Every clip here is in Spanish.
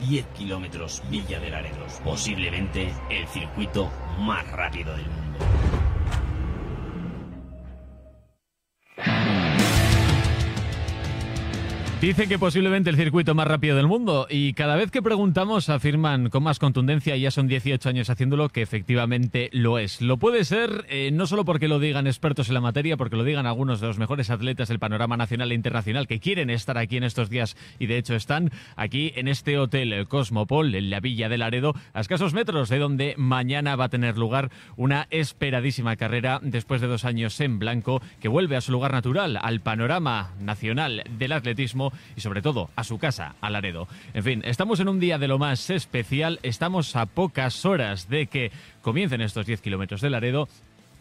10 kilómetros Villa de Laredo, posiblemente el circuito más rápido del mundo. Dicen que posiblemente el circuito más rápido del mundo y cada vez que preguntamos afirman con más contundencia, ya son 18 años haciéndolo, que efectivamente lo es. Lo puede ser eh, no solo porque lo digan expertos en la materia, porque lo digan algunos de los mejores atletas del panorama nacional e internacional que quieren estar aquí en estos días y de hecho están aquí en este hotel Cosmopol, en la Villa del Laredo, a escasos metros de donde mañana va a tener lugar una esperadísima carrera después de dos años en blanco que vuelve a su lugar natural, al panorama nacional del atletismo y sobre todo a su casa, a Laredo. En fin, estamos en un día de lo más especial, estamos a pocas horas de que comiencen estos 10 kilómetros de Laredo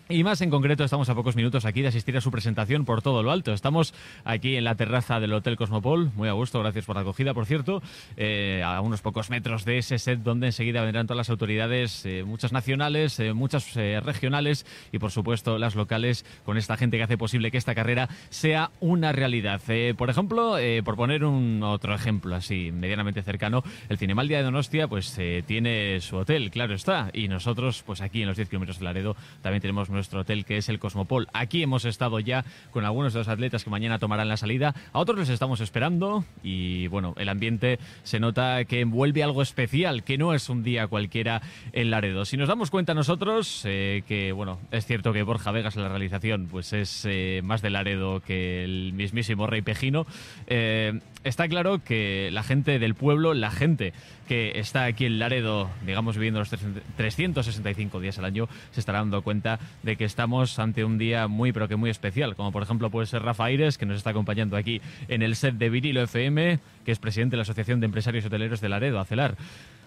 y más en concreto, estamos a pocos minutos aquí de asistir a su presentación por todo lo alto. Estamos aquí en la terraza del Hotel Cosmopol, muy a gusto, gracias por la acogida, por cierto, eh, a unos pocos metros de ese set donde enseguida vendrán todas las autoridades, eh, muchas nacionales, eh, muchas regionales y por supuesto las locales, con esta gente que hace posible que esta carrera sea una realidad. por ejemplo, por poner un otro ejemplo así medianamente cercano, el Cinemaldia de Donostia pues tiene su hotel, claro está, y nosotros pues aquí en los 10 kilómetros de Laredo también tenemos nuestro hotel que es el Cosmopol. Aquí hemos estado ya con algunos de los atletas que mañana tomarán la salida. A otros les estamos esperando y bueno, el ambiente se nota que envuelve algo especial, que no es un día cualquiera en Laredo. Si nos damos cuenta nosotros eh, que bueno, es cierto que Borja Vegas en la realización pues es eh, más de Laredo que el mismísimo Rey Pejino, eh, está claro que la gente del pueblo, la gente que está aquí en Laredo, digamos, viviendo los 365 días al año, se estará dando cuenta de que estamos ante un día muy, pero que muy especial, como por ejemplo puede ser Rafa Aires, que nos está acompañando aquí en el set de Virilo FM, que es presidente de la Asociación de Empresarios Hoteleros de Laredo, ACELAR.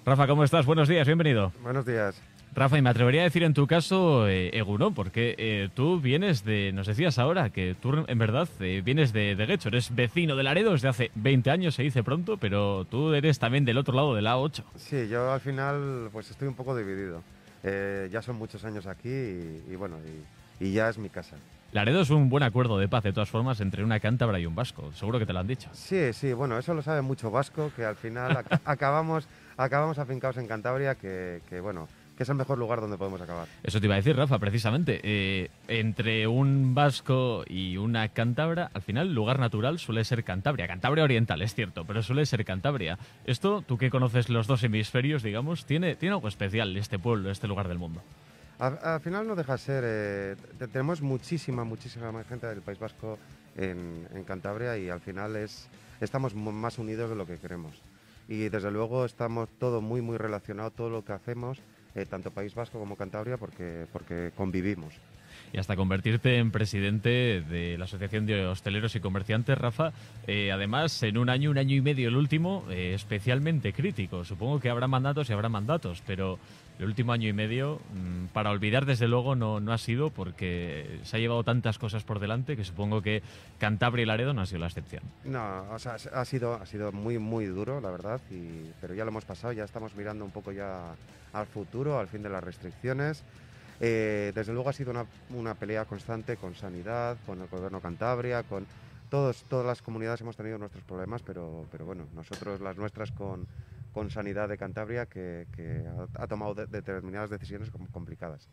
Rafa, ¿cómo estás? Buenos días, bienvenido. Buenos días. Rafa, y me atrevería a decir en tu caso, eh, porque eh, tú vienes de, nos decías ahora, que tú en verdad eh, vienes de, de Guecho, eres vecino de Laredo desde hace 20 años, se dice pronto, pero tú eres también del otro lado de la 8. Sí, yo al final pues estoy un poco dividido. Eh, ya son muchos años aquí y, bueno, y, ya es mi casa. Laredo es un buen acuerdo de paz, de todas formas, entre una cántabra y un vasco. Seguro que te lo han dicho. Sí, sí, bueno, eso lo sabe mucho vasco, que al final acabamos, acabamos afincados en Cantabria, que, que bueno, que es el mejor lugar donde podemos acabar. Eso te iba a decir, Rafa, precisamente. Eh, entre un vasco y una cántabra, al final, lugar natural suele ser Cantabria. Cantabria Oriental, es cierto, pero suele ser Cantabria. Esto, tú que conoces los dos hemisferios, digamos, tiene, tiene algo especial este pueblo, este lugar del mundo. Al, final no deja de ser. Eh, tenemos muchísima, muchísima más gente del País Vasco en, en Cantabria y al final es, estamos más unidos de lo que queremos. Y desde luego estamos todo muy, muy relacionado, todo lo que hacemos eh, tanto País Vasco como Cantabria, porque, porque convivimos. Y hasta convertirte en presidente de la Asociación de Hosteleros y Comerciantes, Rafa, eh, además en un año, un año y medio el último, eh, especialmente crítico. Supongo que habrá mandatos y habrá mandatos, pero el último año y medio, mm, para olvidar desde luego, no, no ha sido porque se ha llevado tantas cosas por delante que supongo que Cantabria y Laredo no ha sido la excepción. No, o sea, ha sido, ha sido muy, muy duro, la verdad, y, pero ya lo hemos pasado, ya estamos mirando un poco ya al futuro, al fin de las restricciones. Eh, desde luego ha sido una, una, pelea constante con Sanidad, con el Gobierno Cantabria, con todos, todas las comunidades hemos tenido nuestros problemas, pero, pero bueno, nosotros las nuestras con, con Sanidad de Cantabria que, ha, tomado determinadas decisiones complicadas.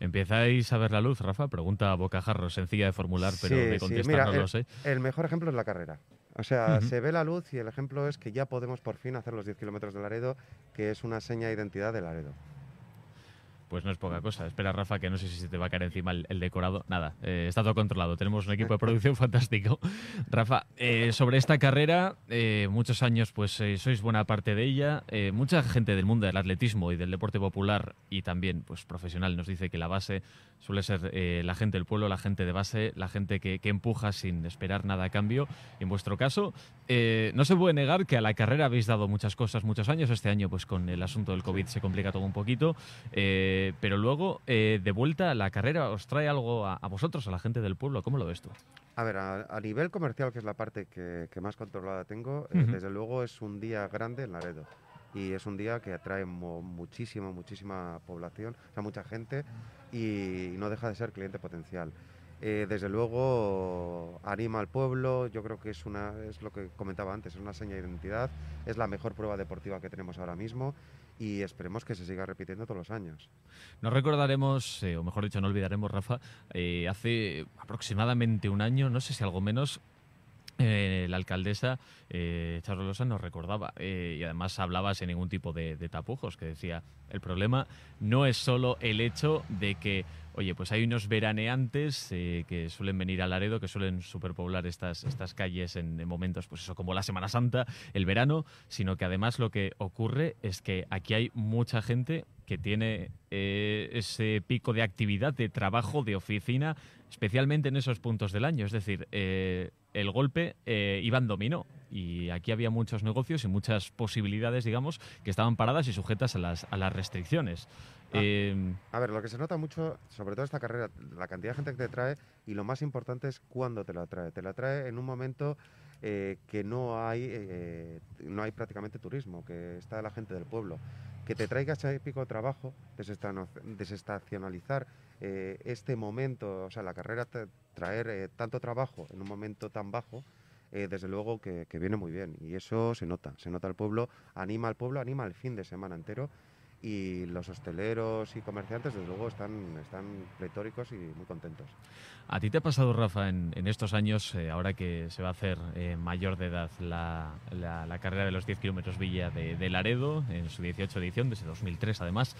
¿Empezáis a ver la luz, Rafa? Pregunta a bocajarro, sencilla de formular, pero de contestar no el, lo sé. El mejor ejemplo es la carrera. O sea, se ve la luz y el ejemplo es que ya podemos por fin hacer los 10 kilómetros de Laredo, que es una seña de identidad de Laredo. Pues no es poca cosa. Espera, Rafa, que no sé si se te va a caer encima el, decorado. Nada, eh, está todo controlado. Tenemos un equipo de producción fantástico. Rafa, eh, sobre esta carrera, eh, muchos años, pues sois buena parte de ella. mucha gente del mundo del atletismo y del deporte popular y también, pues profesional, nos dice que la base suele ser la gente del pueblo, la gente de base, la gente que, empuja sin esperar nada a cambio. En vuestro caso, no se puede negar que a la carrera habéis dado muchas cosas, muchos años. Este año, pues con el asunto del COVID se complica todo un poquito. Eh, pero luego, eh, de vuelta a la carrera, ¿os trae algo a, vosotros, a la gente del pueblo? ¿Cómo lo ves tú? A ver, a, nivel comercial, que es la parte que, más controlada tengo, eh, desde luego es un día grande en Laredo. Y es un día que atrae muchísima, muchísima población, o sea, mucha gente, y no deja de ser cliente potencial. desde luego anima al pueblo, yo creo que es, una, es lo que comentaba antes, es una seña de identidad, es la mejor prueba deportiva que tenemos ahora mismo y esperemos que se siga repitiendo todos los años. Nos recordaremos, eh, o mejor dicho, no olvidaremos, Rafa, eh, hace aproximadamente un año, no sé si algo menos, eh, la alcaldesa eh, Charlosa nos recordaba y además hablaba sin ningún tipo de, tapujos, que decía, el problema no es solo el hecho de que, oye, pues hay unos veraneantes que suelen venir a Laredo, que suelen superpoblar estas, estas calles en, en, momentos, pues eso, como la Semana Santa, el verano, sino que además lo que ocurre es que aquí hay mucha gente que tiene ese pico de actividad, de trabajo, de oficina, especialmente en esos puntos del año. Es decir, el golpe eh, iba en dominó y aquí había muchos negocios y muchas posibilidades, digamos, que estaban paradas y sujetas a las, a las restricciones. Ah, em, a ver, lo que se nota mucho, sobre todo esta carrera, la cantidad de gente que te trae y lo más importante es cuándo te la trae. Te la trae en un momento eh, que no hay, eh, no hay prácticamente turismo, que está la gente del pueblo. Que te traiga ese pico de trabajo, desestacionalizar eh, este momento, o sea, la carrera traer eh, tanto trabajo en un momento tan bajo, eh, desde luego que, viene muy bien. Y eso se nota, se nota el pueblo, anima al pueblo, anima el fin de semana entero. Y los hosteleros y comerciantes, desde luego, están, están pletóricos y muy contentos. ¿A ti te ha pasado, Rafa, en, estos años, ahora que se va a hacer mayor de edad la, la, carrera de los 10 kilómetros Villa de, de, Laredo, en su 18 edición, desde 2003 además,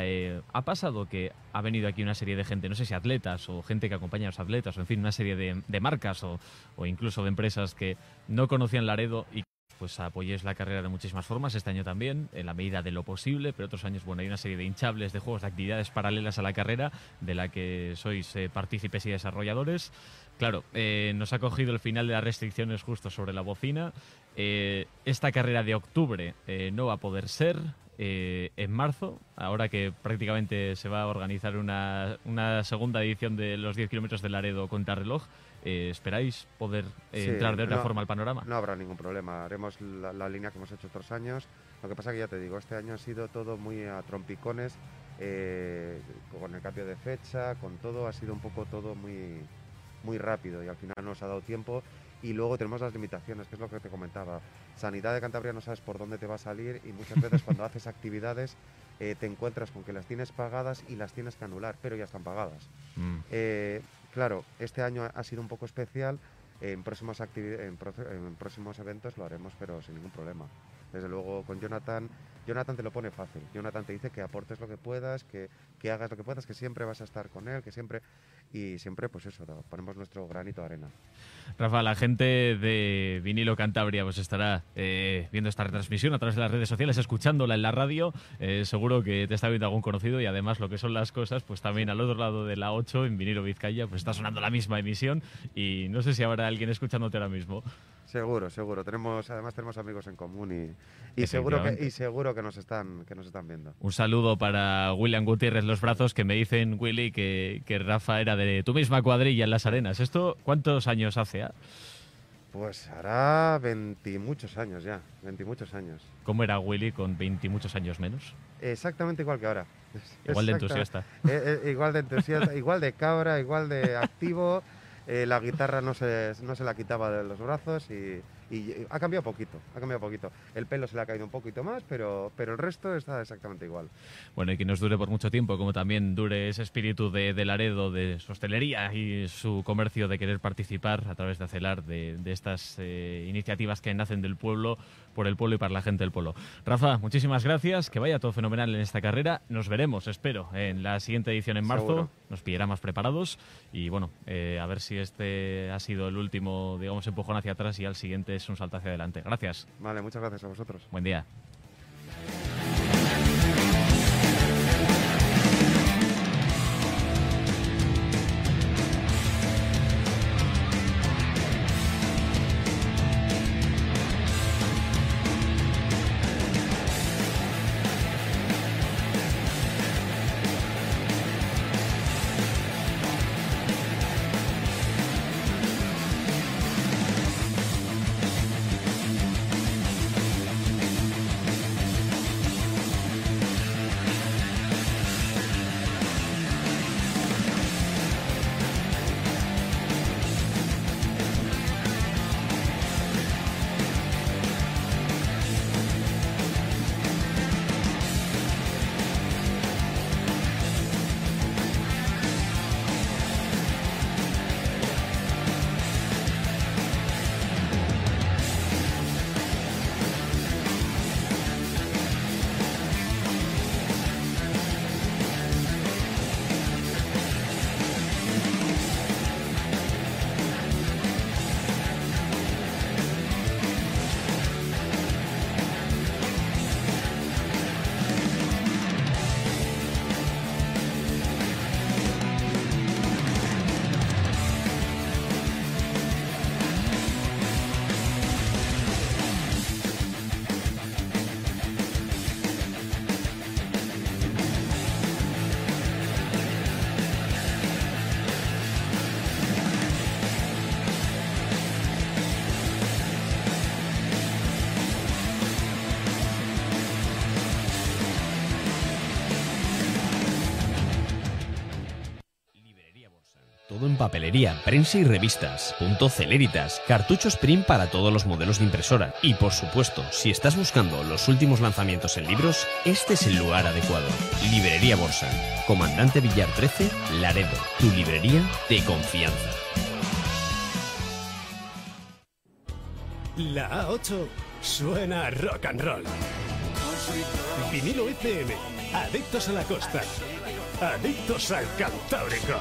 eh, ha pasado que ha venido aquí una serie de gente, no sé si atletas o gente que acompaña a los atletas, o en fin, una serie de, marcas o, incluso de empresas que no conocían Laredo y pues apoyéis la carrera de muchísimas formas, este año también, en la medida de lo posible, pero otros años, bueno, hay una serie de hinchables, de juegos, de actividades paralelas a la carrera, de la que sois eh, partícipes y desarrolladores. Claro, eh, nos ha cogido el final de las restricciones justo sobre la bocina. esta carrera de octubre no va a poder ser, eh, en marzo, ahora que prácticamente se va a organizar una, segunda edición de los 10 kilómetros de Laredo contra reloj. Eh, ¿Esperáis poder eh, entrar de otra forma al panorama? No habrá ningún problema. Haremos la, línea que hemos hecho otros años. Lo que pasa que ya te digo, este año ha sido todo muy a trompicones, con el cambio de fecha, con todo, ha sido un poco todo muy, muy rápido y al final nos ha dado tiempo y luego tenemos las limitaciones, que es lo que te comentaba. Sanidad de Cantabria no sabes por dónde te va a salir y muchas veces cuando haces actividades eh, te encuentras con que las tienes pagadas y las tienes que anular, pero ya están pagadas. Mm. Eh, claro, este año ha sido un poco especial. En próximos, en, en próximos eventos lo haremos, pero sin ningún problema. Desde luego, con Jonathan, Jonathan te lo pone fácil. Jonathan te dice que aportes lo que puedas, que, que hagas lo que puedas, que siempre vas a estar con él, que siempre y siempre pues eso, ponemos nuestro granito de arena. Rafa, la gente de Vinilo Cantabria pues estará eh, viendo esta retransmisión a través de las redes sociales, escuchándola en la radio, eh, seguro que te está viendo algún conocido y además lo que son las cosas, pues también al otro lado de la 8 en Vinilo Vizcaya pues está sonando la misma emisión y no sé si habrá alguien escuchándote ahora mismo. Seguro, seguro. Tenemos, además tenemos amigos en común y, seguro que, y seguro que nos están que nos están viendo. Un saludo para William Gutiérrez Los Brazos que me dicen Willy que, que Rafa era de tu misma cuadrilla en las arenas. ¿Esto cuántos años hace? Ah? Pues hará veintimuchos años ya, veintimuchos años. ¿Cómo era Willy con veintimuchos años menos? Exactamente igual que ahora. Igual de entusiasta. Eh, eh, igual de entusiasta, igual de cabra, igual de activo. Eh, la guitarra no se, no se la quitaba de los brazos y, y ha cambiado poquito, ha cambiado poquito. El pelo se le ha caído un poquito más, pero, pero el resto está exactamente igual. Bueno, y que nos dure por mucho tiempo, como también dure ese espíritu de, de Laredo, de su hostelería y su comercio de querer participar a través de Acelar de, de estas eh, iniciativas que nacen del pueblo, por el pueblo y para la gente del pueblo. Rafa, muchísimas gracias, que vaya todo fenomenal en esta carrera. Nos veremos, espero, en la siguiente edición en marzo. Seguro. Nos pillará más preparados y bueno, eh, a ver si este ha sido el último, digamos, empujón hacia atrás y al siguiente es un salto hacia adelante. Gracias. Vale, muchas gracias a vosotros. Buen día. Papelería, prensa y revistas, punto celeritas, cartuchos print para todos los modelos de impresora. Y por supuesto, si estás buscando los últimos lanzamientos en libros, este es el lugar adecuado. Librería Borsa. Comandante Villar 13, Laredo. Tu librería de confianza. La A8 suena rock and roll. Vinilo FM. Adictos a la costa. Adictos al Cantábrico.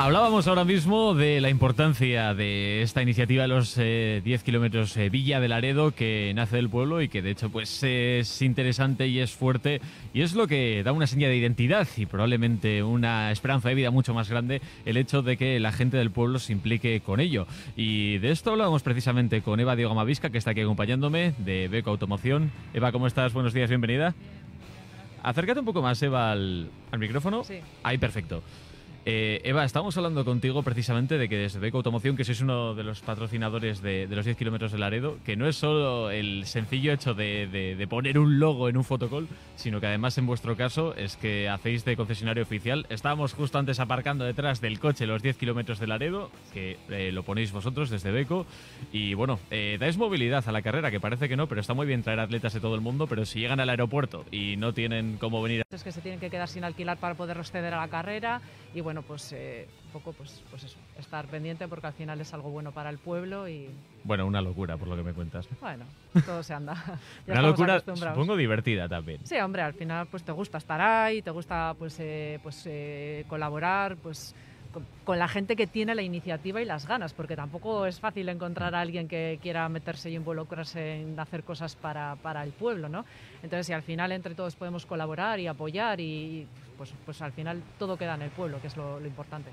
Hablábamos ahora mismo de la importancia de esta iniciativa de los eh, 10 kilómetros eh, Villa de Laredo que nace del pueblo y que de hecho pues es interesante y es fuerte y es lo que da una señal de identidad y probablemente una esperanza de vida mucho más grande el hecho de que la gente del pueblo se implique con ello. Y de esto hablábamos precisamente con Eva Diego Mavisca que está aquí acompañándome de Beco Automoción. Eva, ¿cómo estás? Buenos días, bienvenida. Acércate un poco más, Eva, al, al micrófono. Sí. Ahí, perfecto. Eh, Eva, estamos hablando contigo precisamente de que desde Beco Automoción, que sois uno de los patrocinadores de, de los 10 kilómetros de Laredo, que no es solo el sencillo hecho de, de- de poner un logo en un fotocall, sino que además en vuestro caso es que hacéis de concesionario oficial. Estábamos justo antes aparcando detrás del coche los 10 kilómetros de Laredo, que eh, lo ponéis vosotros desde Beco, y bueno, eh, dais movilidad a la carrera, que parece que no, pero está muy bien traer atletas de todo el mundo, pero si llegan al aeropuerto y no tienen cómo venir Es que se tienen que quedar sin alquilar para poder acceder a la carrera y bueno, pues eh, un poco pues, pues eso, estar pendiente porque al final es algo bueno para el pueblo y Bueno, una locura por lo que me cuentas. bueno, todo se anda. Una locura, supongo divertida también. Sí, hombre, al final pues te gusta estar ahí, te gusta pues, eh, pues eh, colaborar, pues con, con la gente que tiene la iniciativa y las ganas, porque tampoco es fácil encontrar a alguien que quiera meterse y involucrarse en hacer cosas para, para el pueblo, ¿no? Entonces, si al final entre todos podemos colaborar y apoyar y pues, pues al final todo queda en el pueblo, que es lo, importante.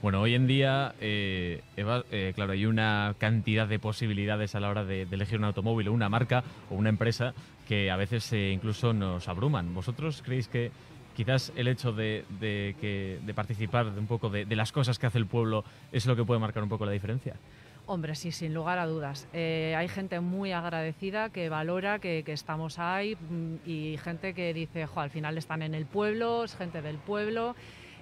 Bueno, hoy en día, eh, Eva, eh, claro, hay una cantidad de posibilidades a la hora de, elegir un automóvil o una marca o una empresa que a veces eh, incluso nos abruman. ¿Vosotros creéis que quizás el hecho de, participar de un poco de las cosas que hace el pueblo es lo que puede marcar un poco la diferencia? Hombre, sí, sin lugar a dudas. Eh, hay gente muy agradecida que valora que, estamos ahí mm, y gente que dice, jo, al final están en el pueblo, es gente del pueblo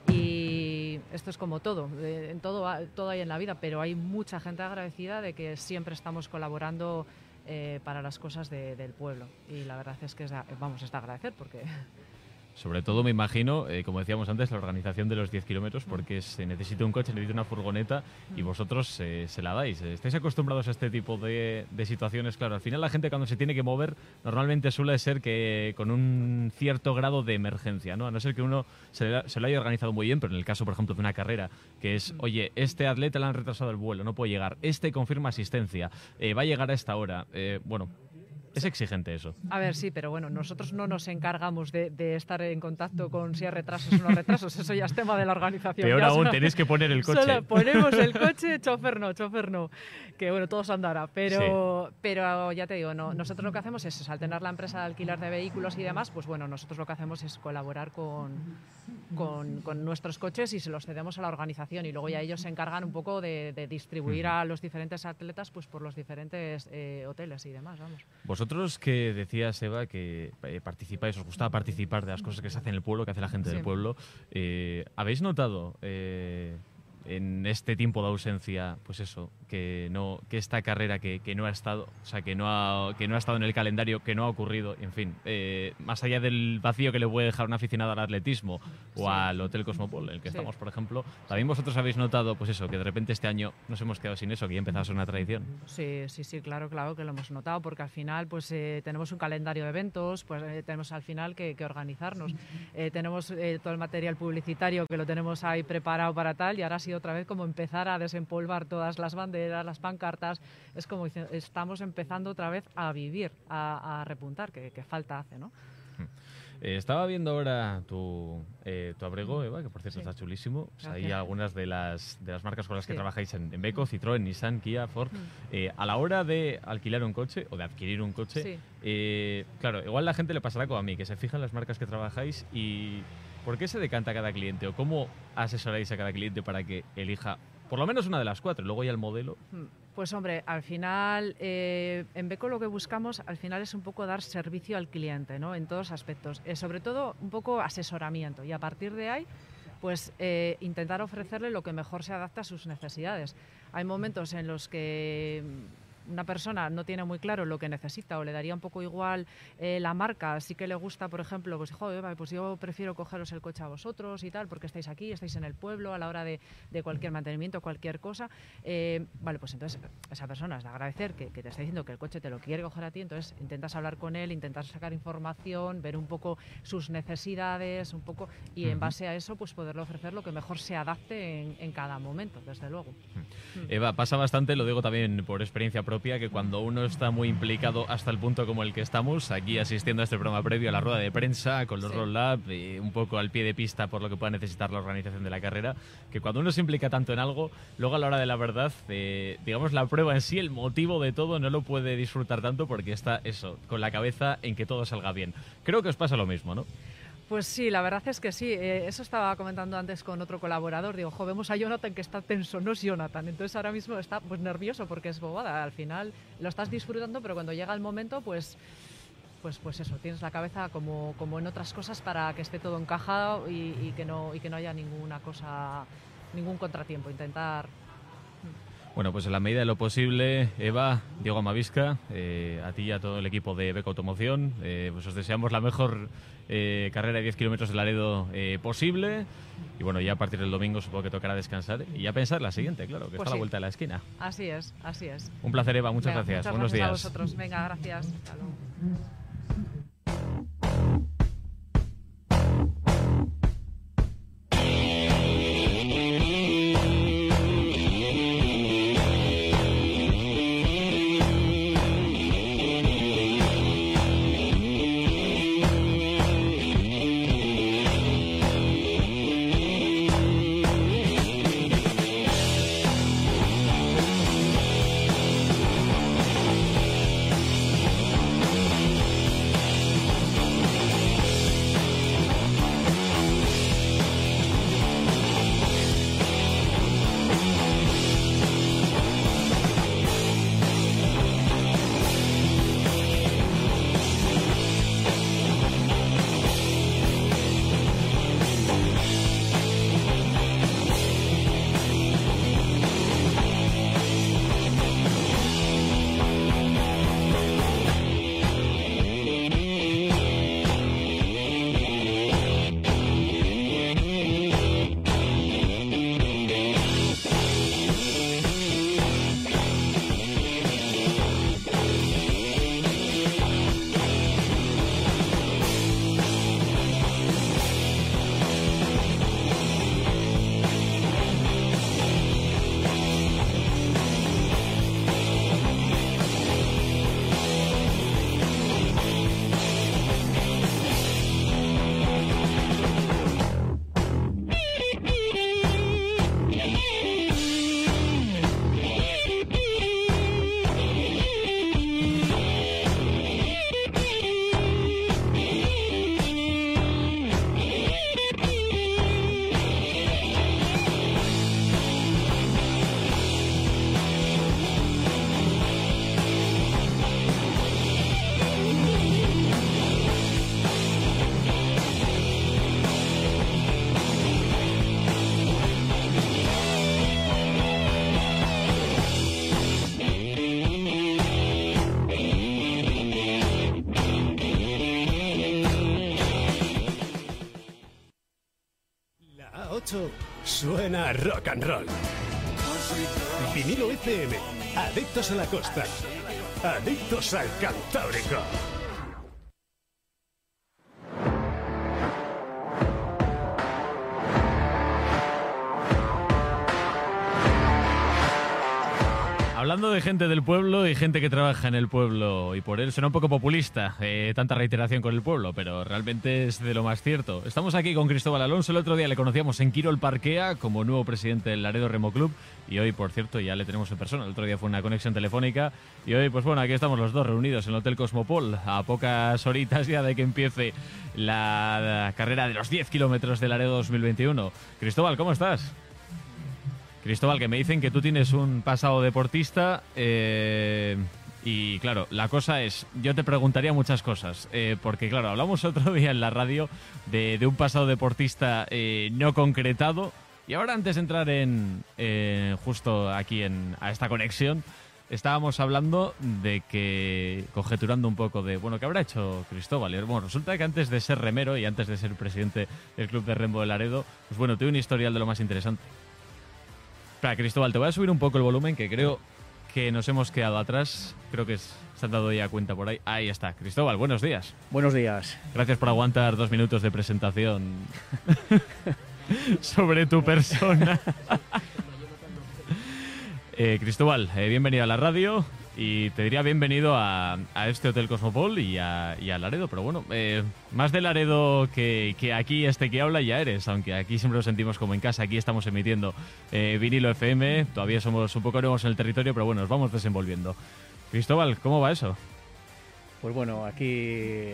y esto es como todo, eh, en todo, todo hay en la vida, pero hay mucha gente agradecida de que siempre estamos colaborando eh, para las cosas del pueblo y la verdad es que vamos, es de agradecer porque sobre todo me imagino, eh, como decíamos antes, la organización de los 10 kilómetros, porque se necesita un coche, necesita una furgoneta y vosotros eh, se la dais. ¿Estáis acostumbrados a este tipo de, situaciones? Claro, al final la gente cuando se tiene que mover normalmente suele ser que con un cierto grado de emergencia, ¿no? A no ser que uno se, lo haya organizado muy bien, pero en el caso, por ejemplo, de una carrera, que es, oye, este atleta le han retrasado el vuelo, no puede llegar, este confirma asistencia, eh, va a llegar a esta hora. bueno, es exigente eso. A ver, sí, pero bueno, nosotros no nos encargamos de, estar en contacto con si hay retrasos o no retrasos. Eso ya es tema de la organización. Peor aún, tenéis que poner el coche. Solo ponemos el coche, chofer no, chofer no. Que bueno, todos andará. Pero, pero ya te digo, no, nosotros lo que hacemos es, al tener la empresa de alquiler de vehículos y demás, pues bueno, nosotros lo que hacemos es colaborar con, con, nuestros coches y se los cedemos a la organización. Y luego ya ellos se encargan un poco de, distribuir a los diferentes atletas pues por los diferentes eh, hoteles y demás. Vamos. Vosotros que decías, Eva, que eh, participáis, os gustaba participar de las cosas que se hacen en el pueblo, que hace la gente del pueblo, eh, ¿habéis notado en este tiempo de ausencia, pues eso, que no que esta carrera que, que, no ha estado, o sea, que no ha, que no ha estado en el calendario, que no ha ocurrido, en fin, eh, más allá del vacío que le puede dejar un aficionado al atletismo o al Hotel Cosmopol, en el que estamos, por ejemplo, también vosotros habéis notado, pues eso, que de repente este año nos hemos quedado sin eso, que ya empezado a ser una tradición. Sí, sí, sí, claro, claro que lo hemos notado, porque al final, pues eh, tenemos un calendario de eventos, pues eh, tenemos al final que, que organizarnos, tenemos todo el material publicitario que lo tenemos ahí preparado para tal, y ahora sí otra vez como empezar a desempolvar todas las banderas, las pancartas, es como estamos empezando otra vez a vivir, a, repuntar, que, falta hace, ¿no? Hmm. Eh, estaba viendo ahora tu, eh, tu abrigo, Eva, que por cierto está chulísimo. hay algunas de las, de las marcas con las que trabajáis en, Beco, Citroën, Nissan, Kia, Ford. Hmm. Eh, a la hora de alquilar un coche o de adquirir un coche, claro, igual la gente le pasará como a mí, que se fijan las marcas que trabajáis y ¿Por qué se decanta cada cliente o cómo asesoráis a cada cliente para que elija por lo menos una de las cuatro, luego ya el modelo? Hmm. Pues hombre, al final, eh, en Beco lo que buscamos al final es un poco dar servicio al cliente, ¿no? En todos aspectos. Eh, sobre todo un poco asesoramiento y a partir de ahí, pues eh, intentar ofrecerle lo que mejor se adapta a sus necesidades. Hay momentos en los que una persona no tiene muy claro lo que necesita o le daría un poco igual eh, la marca, sí que le gusta, por ejemplo, pues, joder, pues yo prefiero cogeros el coche a vosotros y tal, porque estáis aquí, estáis en el pueblo a la hora de, cualquier mantenimiento, cualquier cosa, eh, vale, pues entonces esa persona es de agradecer que, te está diciendo que el coche te lo quiere coger a ti, entonces intentas hablar con él, intentas sacar información, ver un poco sus necesidades, un poco, y en base a eso, pues poderle ofrecer lo que mejor se adapte en, cada momento, desde luego. Eva, pasa bastante, lo digo también por experiencia propia que cuando uno está muy implicado hasta el punto como el que estamos, aquí asistiendo a este programa previo a la rueda de prensa, con los Roll Up y un poco al pie de pista por lo que pueda necesitar la organización de la carrera, que cuando uno se implica tanto en algo, luego a la hora de la verdad, eh, digamos la prueba en sí, el motivo de todo, no lo puede disfrutar tanto porque está eso, con la cabeza en que todo salga bien. Creo que os pasa lo mismo, ¿no? Pues sí, la verdad es que sí. Eh, eso estaba comentando antes con otro colaborador. Digo, jo, vemos a Jonathan que está tenso, no es Jonathan. Entonces ahora mismo está pues nervioso porque es bobada. Al final lo estás disfrutando, pero cuando llega el momento, pues pues, pues eso, tienes la cabeza como, como en otras cosas para que esté todo encajado y, que no, y que no haya ninguna cosa, ningún contratiempo. Intentar bueno, pues en la medida de lo posible, Eva, Diego Amavisca, eh, a ti y a todo el equipo de Beco Automoción, eh, pues os deseamos la mejor eh, carrera de 10 kilómetros de Laredo posible. Y bueno, ya a partir del domingo supongo que tocará descansar y ya pensar la siguiente, claro, que pues está a la vuelta de la esquina. Así es, así es. Un placer, Eva, muchas gracias. Muchas Buenos gracias días. a vosotros. Venga, gracias. 8 and roll. Vinilo FM, adictos a la costa, adictos al Cantábrico. Hablando de gente del pueblo y gente que trabaja en el pueblo, y por él suena un poco populista, eh, tanta reiteración con el pueblo, pero realmente es de lo más cierto. Estamos aquí con Cristóbal Alonso, el otro día le conocíamos en Quiro el Parquea como nuevo presidente del Laredo Remo Club, y hoy, por cierto, ya le tenemos en persona. El otro día fue una conexión telefónica, y hoy, pues bueno, aquí estamos los dos reunidos en el Hotel Cosmopol, a pocas horitas ya de que empiece la carrera de los 10 kilómetros del Laredo 2021. Cristóbal, ¿cómo estás? Cristóbal, que me dicen que tú tienes un pasado deportista eh, y claro, la cosa es, yo te preguntaría muchas cosas, eh, porque claro, hablamos otro día en la radio de, un pasado deportista eh, no concretado y ahora antes de entrar en justo aquí en, a esta conexión, estábamos hablando de que, conjeturando un poco de, bueno, ¿qué habrá hecho Cristóbal? bueno, resulta que antes de ser remero y antes de ser presidente del Club de Rembo de Laredo, pues bueno, tiene un historial de lo más interesante. Espera, Cristóbal, te voy a subir un poco el volumen, que creo que nos hemos quedado atrás. Creo que se han dado ya cuenta por ahí. Ahí está. Cristóbal, buenos días. Buenos días. Gracias por aguantar dos minutos de presentación sobre tu persona. Eh, Cristóbal, eh, bienvenido a la radio. Y te diría bienvenido a, este Hotel Cosmopol y a, Laredo. Pero bueno, eh, más de Laredo que, aquí este que habla ya eres, aunque aquí siempre lo sentimos como en casa. Aquí estamos emitiendo eh, vinilo FM, todavía somos un poco nuevos en el territorio, pero bueno, nos vamos desenvolviendo. Cristóbal, ¿cómo va eso? Pues bueno, aquí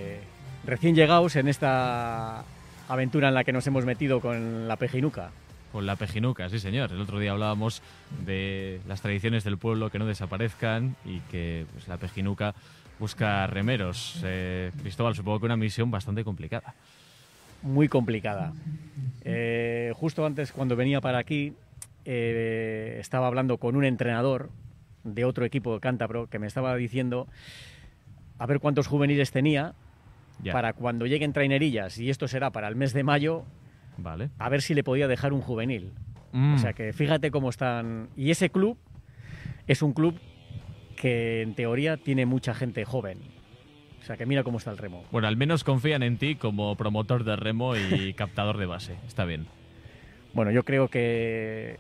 recién llegados en esta aventura en la que nos hemos metido con la pejinuca. Con la pejinuca, sí señor. El otro día hablábamos de las tradiciones del pueblo que no desaparezcan y que pues, la pejinuca busca remeros. Eh, Cristóbal, supongo que una misión bastante complicada. Muy complicada. Eh, justo antes, cuando venía para aquí, eh, estaba hablando con un entrenador de otro equipo de cántabro que me estaba diciendo a ver cuántos juveniles tenía para cuando lleguen trainerillas, y esto será para el mes de mayo, Vale. A ver si le podía dejar un juvenil. Mm. O sea que fíjate cómo están. Y ese club es un club que en teoría tiene mucha gente joven. O sea que mira cómo está el remo. Bueno, al menos confían en ti como promotor de remo y captador de base. Está bien. Bueno, yo creo que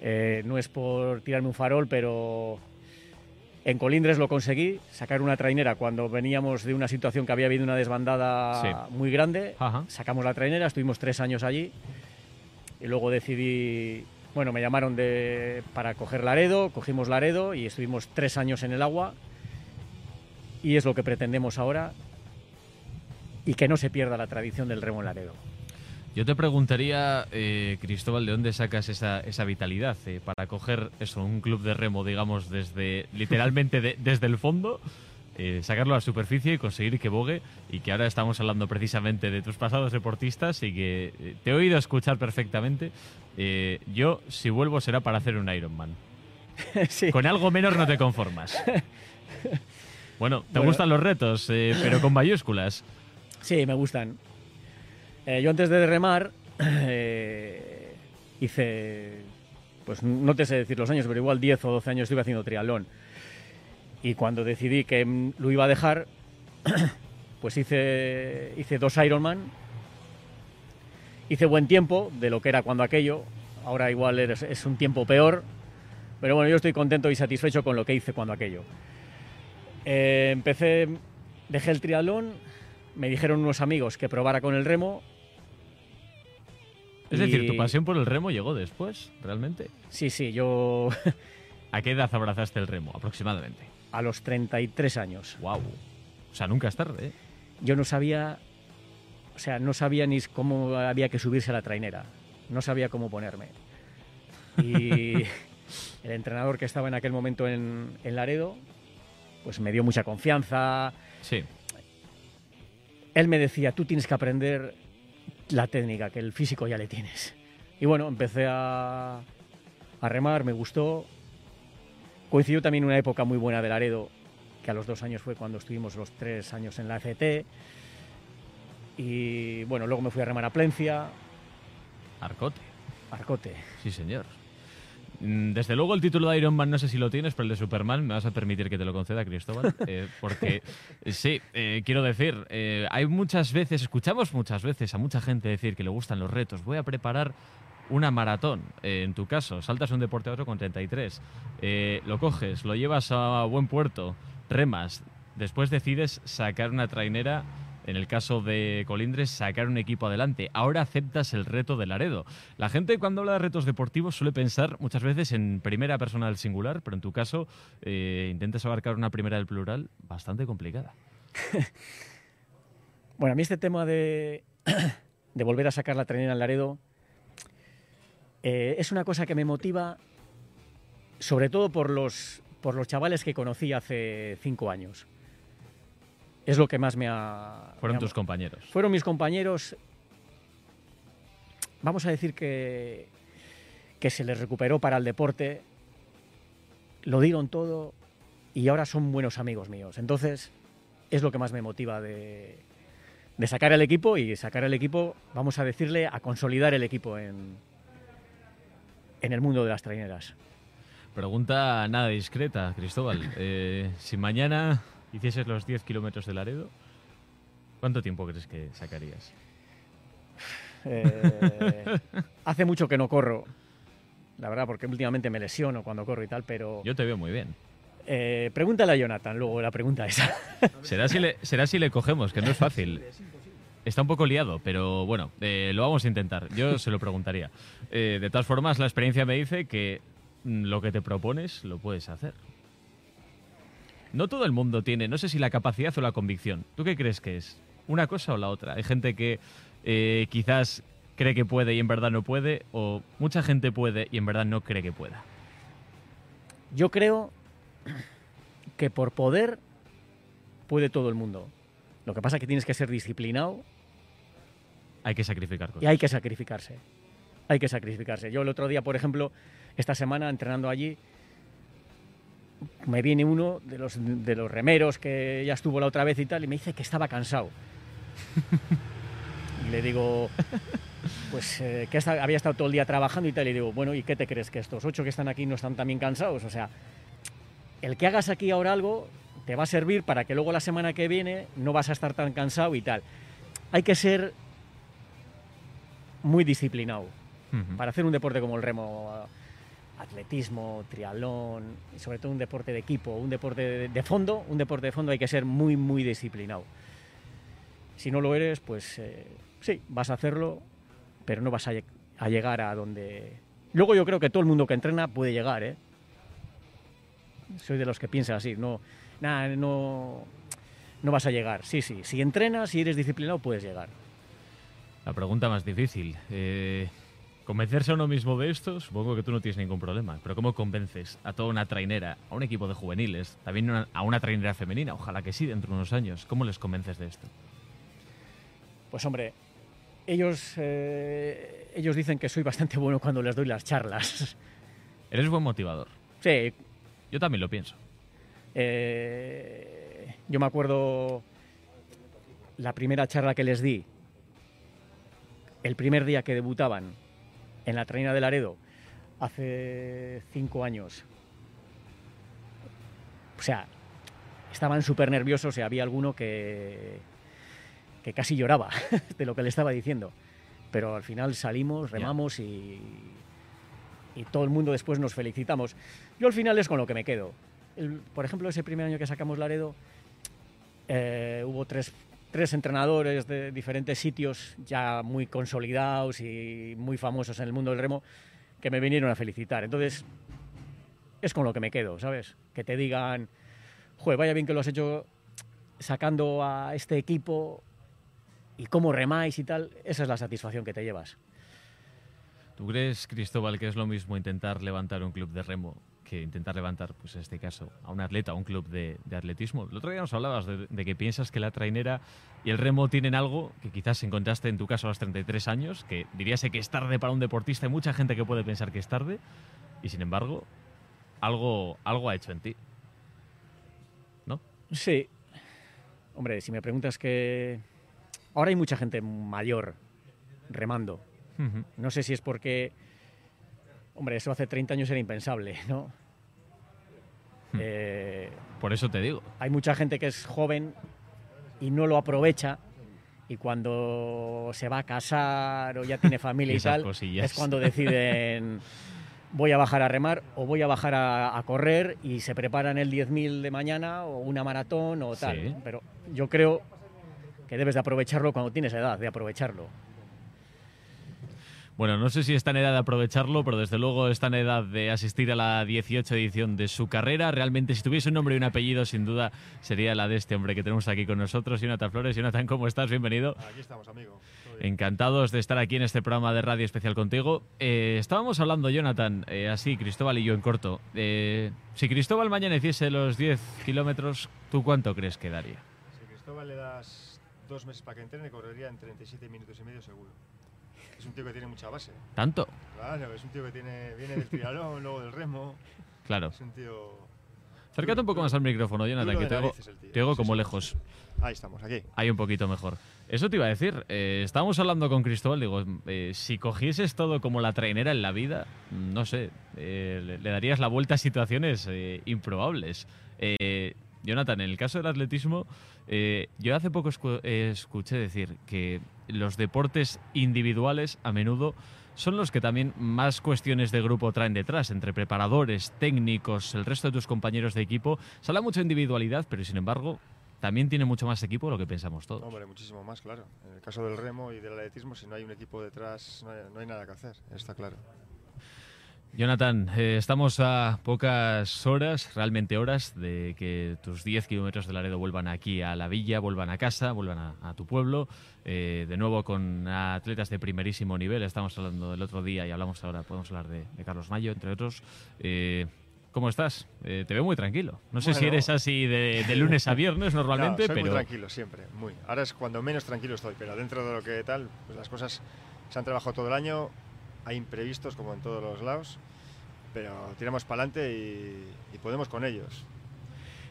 eh, no es por tirarme un farol, pero en Colindres lo conseguí, sacar una trainera cuando veníamos de una situación que había habido una desbandada muy grande. Sacamos la trainera, estuvimos tres años allí y luego decidí, bueno, me llamaron de, para coger Laredo, cogimos Laredo y estuvimos tres años en el agua y es lo que pretendemos ahora y que no se pierda la tradición del remo en Laredo. Yo te preguntaría, eh, Cristóbal, ¿de dónde sacas esa, vitalidad eh, para coger eso, un club de remo, digamos, desde literalmente desde el fondo, eh, sacarlo a la superficie y conseguir que bogue? Y que ahora estamos hablando precisamente de tus pasados deportistas y que te he oído escuchar perfectamente. yo, si vuelvo, será para hacer un Ironman. Con algo menos no te conformas. Bueno, te gustan los retos, pero con mayúsculas. Sí, me gustan. Eh, yo antes de remar eh, hice, pues no te sé decir los años, pero igual 10 o 12 años estuve haciendo triatlón. Y cuando decidí que lo iba a dejar, pues hice, hice dos Ironman. Hice buen tiempo de lo que era cuando aquello. Ahora igual es, un tiempo peor. Pero bueno, yo estoy contento y satisfecho con lo que hice cuando aquello. Eh, empecé, dejé el triatlón, me dijeron unos amigos que probara con el remo es decir, tu pasión por el remo llegó después, realmente. Sí, sí, yo... ¿A qué edad abrazaste el remo, aproximadamente? A los 33 años. ¡Wow! O sea, nunca es tarde, ¿eh? Yo no sabía... O sea, no sabía ni cómo había que subirse a la trainera. No sabía cómo ponerme. Y el entrenador que estaba en aquel momento en, en Laredo, pues me dio mucha confianza. Sí. Él me decía, tú tienes que aprender la técnica, que el físico ya le tienes. Y bueno, empecé a, a remar, me gustó. Coincidió también una época muy buena de Laredo, que a los dos años fue cuando estuvimos los tres años en la FT. Y bueno, luego me fui a remar a Plencia. Arcote. Arcote. Sí, señor. Mm, Desde luego el título de Iron Man no sé si lo tienes, pero el de Superman me vas a permitir que te lo conceda, Cristóbal. eh, porque eh, sí, eh, quiero decir, eh, hay muchas veces, escuchamos muchas veces a mucha gente decir que le gustan los retos. Voy a preparar una maratón. En tu caso, saltas un deporte a otro con 33. Eh, lo coges, lo llevas a buen puerto, remas. Después decides sacar una trainera. En el caso de Colindres, sacar un equipo adelante. Ahora aceptas el reto de Laredo. La gente cuando habla de retos deportivos suele pensar muchas veces en primera persona del singular, pero en tu caso eh, intentas abarcar una primera del plural bastante complicada. Bueno, a mí este tema de, volver a sacar la trainera en Laredo eh, es una cosa que me motiva sobre todo por los, por los chavales que conocí hace cinco años. Es lo que más me ha... Fueron me ha- tus compañeros. Fueron mis compañeros, vamos a decir que, que se les recuperó para el deporte, lo dieron todo y ahora son buenos amigos míos. Entonces, es lo que más me motiva de, de sacar el equipo y sacar el equipo, vamos a decirle, a consolidar el equipo en, en el mundo de las traineras. Pregunta nada discreta, Cristóbal. Eh, si mañana hicieses los 10 kilómetros de Laredo, ¿cuánto tiempo crees que sacarías? Eh, hace mucho que no corro, la verdad, porque últimamente me lesiono cuando corro y tal, pero... Yo te veo muy bien. Eh, pregúntale a Jonathan luego la pregunta esa. Será si le, será si le cogemos, que no es fácil. Está un poco liado, pero bueno, eh, lo vamos a intentar. Yo se lo preguntaría. Eh, de todas formas, la experiencia me dice que mm, lo que te propones lo puedes hacer. No todo el mundo tiene, no sé si la capacidad o la convicción. ¿Tú qué crees que es? ¿Una cosa o la otra? Hay gente que eh, quizás cree que puede y en verdad no puede, o mucha gente puede y en verdad no cree que pueda. Yo creo que por poder puede todo el mundo. Lo que pasa es que tienes que ser disciplinado Hay que sacrificar cosas. y hay que sacrificarse. Hay que sacrificarse. Yo el otro día, por ejemplo, esta semana entrenando allí, me viene uno de los, de los remeros que ya estuvo la otra vez y tal, y me dice que estaba cansado. y le digo, pues eh, que había estado todo el día trabajando y tal, y digo, bueno, ¿y qué te crees? ¿Que estos ocho que están aquí no están también cansados? O sea, el que hagas aquí ahora algo te va a servir para que luego la semana que viene no vas a estar tan cansado y tal. Hay que ser muy disciplinado para hacer un deporte como el remo, atletismo, triatlón, sobre todo un deporte de equipo, un deporte de, fondo, un deporte de fondo hay que ser muy, muy disciplinado. Si no lo eres, pues eh, sí, vas a hacerlo, pero no vas a llegar a donde... Luego yo creo que todo el mundo que entrena puede llegar, ¿eh? Soy de los que piensa así, no, nada, no, no vas a llegar. Sí, sí, si entrenas, si eres disciplinado, puedes llegar. La pregunta más difícil. Eh, ¿Convencerse a uno mismo de esto? Supongo que tú no tienes ningún problema. Pero ¿cómo convences a toda una trainera, a un equipo de juveniles, también una- a una trainera femenina? Ojalá que sí, dentro de unos años. ¿Cómo les convences de esto? Pues hombre, ellos, eh, ellos dicen que soy bastante bueno cuando les doy las charlas. Eres buen motivador. Sí, Yo también lo pienso. eh, yo me acuerdo la primera charla que les di, el primer día que debutaban en la traina de Laredo, hace cinco años. O sea, estaban súper nerviosos y había alguno que, que casi lloraba de lo que le estaba diciendo. Pero al final salimos, remamos y, y todo el mundo después nos felicitamos. Yo al final es con lo que me quedo. El- por ejemplo, ese primer año que sacamos Laredo, eh, hubo tres, tres entrenadores de diferentes sitios ya muy consolidados y muy famosos en el mundo del remo que me vinieron a felicitar. Entonces, es con lo que me quedo, ¿sabes? Que te digan, joder, vaya bien que lo has hecho sacando a este equipo y cómo remáis y tal, esa es la satisfacción que te llevas. ¿Tú crees, Cristóbal, que es lo mismo intentar levantar un club de remo que intentar levantar, pues en este caso, a un atleta, a un club de, de atletismo? El otro día nos hablabas de, de que piensas que la trainera y el remo tienen algo que quizás encontraste en tu caso a los 33 años, que dirías que es tarde para un deportista. Hay mucha gente que puede pensar que es tarde y, sin embargo, algo, algo ha hecho en ti. ¿No? Sí. Hombre, si me preguntas que... Ahora hay mucha gente mayor remando. No sé si es porque, hombre, eso hace 30 años era impensable, ¿no? Hmm. Eh, Por eso te digo. hay mucha gente que es joven y no lo aprovecha y cuando se va a casar o ya tiene familia y tal, cosillas. es cuando deciden voy a bajar a remar o voy a bajar a, a correr y se preparan el 10.000 de mañana o una maratón o tal. Sí. Pero yo creo que debes de aprovecharlo cuando tienes edad, de aprovecharlo. Bueno, no sé si está en edad de aprovecharlo, pero desde luego está en edad de asistir a la 18 edición de su carrera. Realmente, si tuviese un nombre y un apellido, sin duda sería la de este hombre que tenemos aquí con nosotros, Jonathan Flores. Jonathan, ¿cómo estás? Bienvenido. Aquí estamos, amigo. Encantados de estar aquí en este programa de radio especial contigo. Eh, estábamos hablando, Jonathan, eh, así, Cristóbal y yo en corto. Eh, si Cristóbal mañana hiciese los 10 kilómetros, ¿tú cuánto crees que daría? Si Cristóbal le das dos meses para que entrene, correría en 37 minutos y medio seguro. Es un tío que tiene mucha base. ¿Tanto? Claro, es un tío que tiene, viene del triatlón, luego del remo. Claro. Es un tío... Acércate un poco más al micrófono, Jonathan, que te Sí, como lejos. Ahí estamos, aquí. Ahí un poquito mejor. Eso te iba a decir. eh, estábamos hablando con Cristóbal. Digo, eh, si cogieses todo como la trainera en la vida, no sé, eh, le, le darías la vuelta a situaciones eh, improbables. Jonathan, en el caso del atletismo, eh, yo hace poco escu- escuché decir que los deportes individuales a menudo son los que también más cuestiones de grupo traen detrás, entre preparadores, técnicos, el resto de tus compañeros de equipo. Se habla mucho individualidad, pero sin embargo, también tiene mucho más equipo de lo que pensamos todos. Hombre, muchísimo más, claro. En el caso del remo y del atletismo, si no hay un equipo detrás, no hay, no hay nada que hacer, está claro. Jonathan, eh, estamos a pocas horas, realmente horas, de que tus 10 kilómetros de Laredo vuelvan aquí a la villa, vuelvan a casa, vuelvan a, a tu pueblo, eh, de nuevo con atletas de primerísimo nivel. Estamos hablando del otro día y hablamos ahora, podemos hablar de, de Carlos Mayo, entre otros. Eh, ¿Cómo estás? Eh, te veo muy tranquilo. No sé si Bueno. eres así de, de lunes a viernes normalmente, No, soy pero muy tranquilo siempre, muy. Ahora es cuando menos tranquilo estoy, pero dentro de lo que tal, pues las cosas se han trabajado todo el año, hay imprevistos como en todos los lados, pero tiramos para adelante y, y podemos con ellos.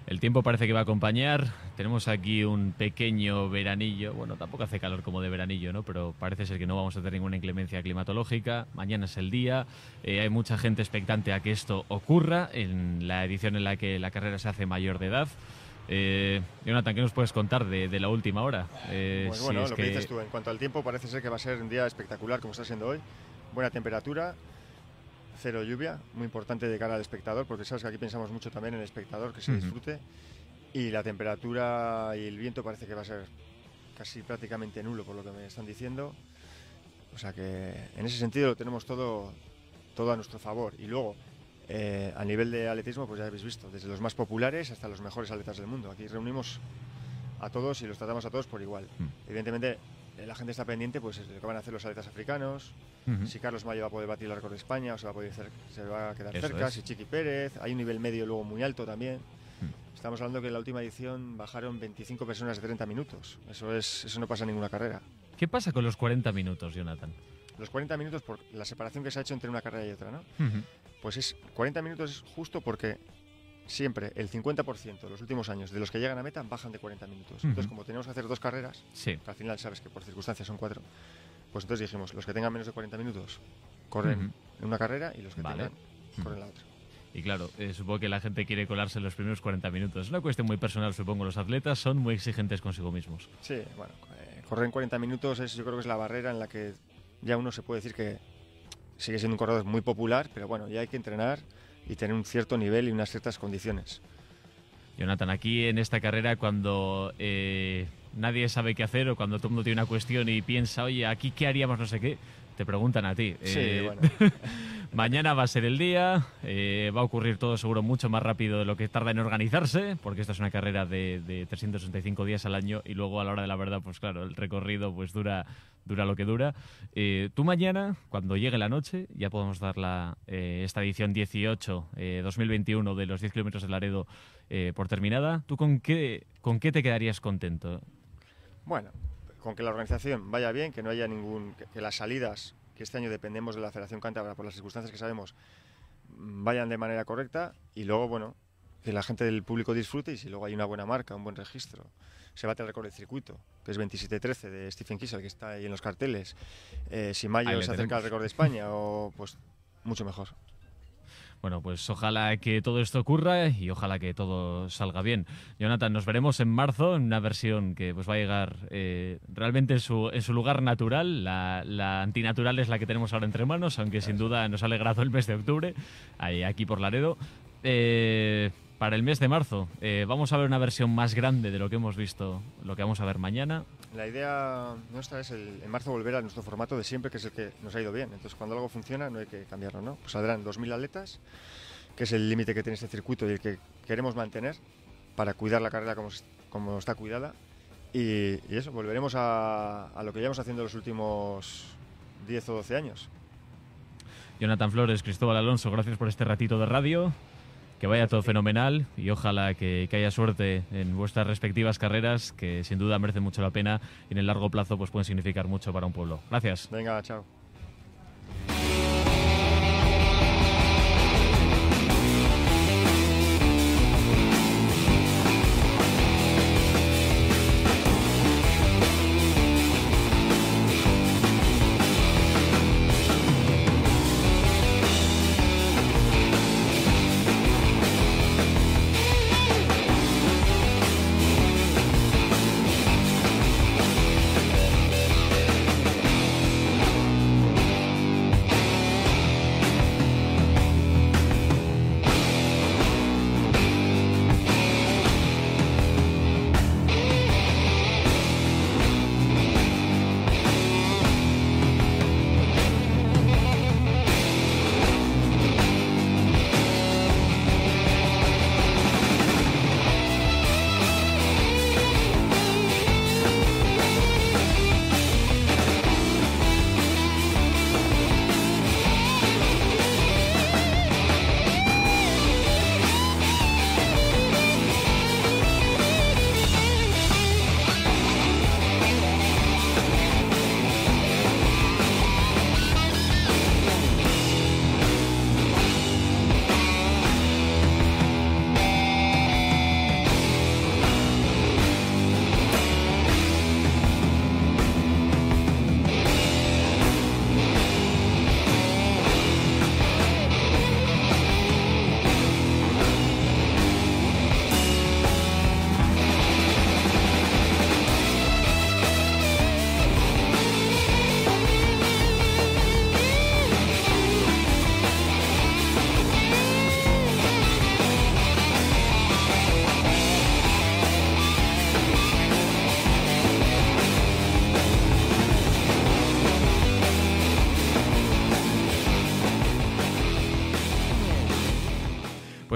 El tiempo parece que va a acompañar. Tenemos aquí un pequeño veranillo. Bueno, tampoco hace calor como de veranillo, ¿no? Pero parece ser que no vamos a tener ninguna inclemencia climatológica. Mañana es el día. Eh, hay mucha gente expectante a que esto ocurra en la edición en la que la carrera se hace mayor de edad. Eh, Jonathan, ¿qué nos puedes contar de, de la última hora? Eh, Pues si bueno, es lo que... dices tú, en cuanto al tiempo, parece ser que va a ser un día espectacular como está siendo hoy. Buena temperatura, cero lluvia, muy importante de cara al espectador, porque sabes que aquí pensamos mucho también en el espectador, que se Ujú. disfrute. Y la temperatura y el viento parece que va a ser casi prácticamente nulo, por lo que me están diciendo. O sea que en ese sentido lo tenemos todo, todo a nuestro favor. Y luego, eh, a nivel de atletismo, pues ya habéis visto, desde los más populares hasta los mejores atletas del mundo. Aquí reunimos a todos y los tratamos a todos por igual. Mm. Evidentemente, la gente está pendiente pues, de lo que van a hacer los atletas africanos, si Carlos Mayo va a poder batir el récord de España o se va a, poder cer- se va a quedar Eso cerca, es. si Chiqui Pérez, hay un nivel medio luego muy alto también. Mm. Estamos hablando que en la última edición bajaron 25 personas de 30 minutos. Eso, es, eso no pasa en ninguna carrera. ¿Qué pasa con los 40 minutos, Jonathan? Los 40 minutos por la separación que se ha hecho entre una carrera y otra, ¿no? Pues es 40 minutos es justo porque siempre el 50% los últimos años de los que llegan a meta bajan de 40 minutos. Ujú. Entonces, como tenemos que hacer dos carreras, Sí. que al final sabes que por circunstancias son cuatro, pues entonces dijimos, los que tengan menos de 40 minutos corren una carrera y los que Vale. tengan corren la otra. Y claro, eh, supongo que la gente quiere colarse en los primeros 40 minutos. Es una cuestión muy personal, supongo. Los atletas son muy exigentes consigo mismos. Sí, bueno, eh, correr en 40 minutos es, yo creo que es la barrera en la que ya uno se puede decir que sigue siendo un corredor muy popular, pero bueno, ya hay que entrenar y tener un cierto nivel y unas ciertas condiciones. Jonathan, aquí en esta carrera, cuando eh, nadie sabe qué hacer o cuando todo el mundo tiene una cuestión y piensa, oye, aquí qué haríamos, no sé qué, te preguntan a ti. Sí, Eh, bueno. Mañana va a ser el día, eh, va a ocurrir todo seguro mucho más rápido de lo que tarda en organizarse, porque esta es una carrera de, de 365 días al año y luego a la hora de la verdad, pues claro, el recorrido pues dura, dura lo que dura. Eh, tú mañana, cuando llegue la noche, ya podemos dar la, esta edición 18, eh, 2021 de los 10 kilómetros de Laredo por terminada. ¿Tú con qué, con qué te quedarías contento? Bueno, con que la organización vaya bien, que no haya ningún. que, que las salidas, que este año dependemos de la Federación Cántabra por las circunstancias que sabemos, mm, vayan de manera correcta y luego, bueno, que la gente del público disfrute y si luego hay una buena marca, un buen registro se bate el récord del circuito, que es 27-13 de Stephen Kissel, que está ahí en los carteles, eh, si Mayo se acerca al récord de España, o pues mucho mejor. Bueno, pues ojalá que todo esto ocurra y ojalá que todo salga bien. Jonathan, nos veremos en marzo en una versión que pues va a llegar eh, realmente en su, en su, lugar natural. La, antinatural es la que tenemos ahora entre manos, aunque sin duda nos ha alegrado el mes de octubre, ahí, aquí por Laredo. Eh, para el mes de marzo, eh, vamos a ver una versión más grande de lo que hemos visto, lo que vamos a ver mañana. La idea nuestra es el, en marzo volver a nuestro formato de siempre, que es el que nos ha ido bien. Entonces, cuando algo funciona, no hay que cambiarlo, ¿no? Pues saldrán 2.000 atletas, que es el límite que tiene este circuito y el que queremos mantener para cuidar la carrera como, como está cuidada. Y, y eso, volveremos a, a lo que llevamos haciendo los últimos 10 o 12 años. Jonathan Flores, Cristóbal Alonso, gracias por este ratito de radio. Que vaya todo fenomenal y ojalá que, haya suerte en vuestras respectivas carreras, que sin duda merecen mucho la pena y en el largo plazo pues pueden significar mucho para un pueblo. Gracias. Venga, chao.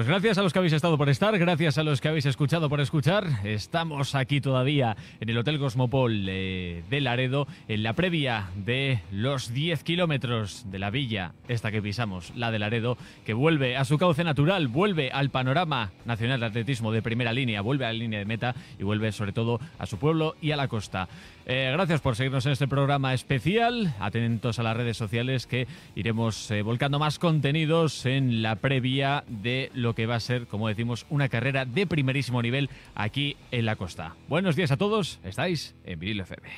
Gracias a los que habéis estado por estar, gracias a los que habéis escuchado por escuchar. Estamos aquí todavía en el Hotel Cosmopol eh, de Laredo, en la previa de los 10 kilómetros de la villa, esta que pisamos, la de Laredo, que vuelve a su cauce natural, vuelve al panorama nacional de atletismo de primera línea, vuelve a la línea de meta y vuelve sobre todo a su pueblo y a la costa. Eh, gracias por seguirnos en este programa especial. Atentos a las redes sociales que iremos eh, volcando más contenidos en la previa de lo que va a ser, como decimos, una carrera de primerísimo nivel aquí en la costa. Buenos días a todos. Estáis en Viril FM.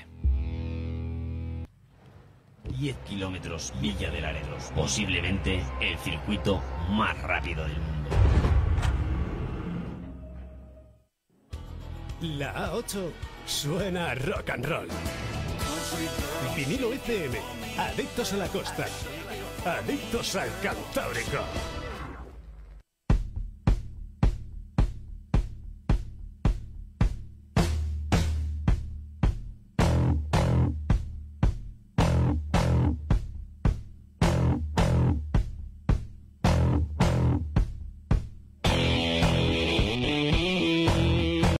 10 kilómetros Villa de Laredos, posiblemente el circuito más rápido del mundo. La A8 Suena rock and roll. Vinilo FM. Adictos a la costa. Adictos al Cantábrico.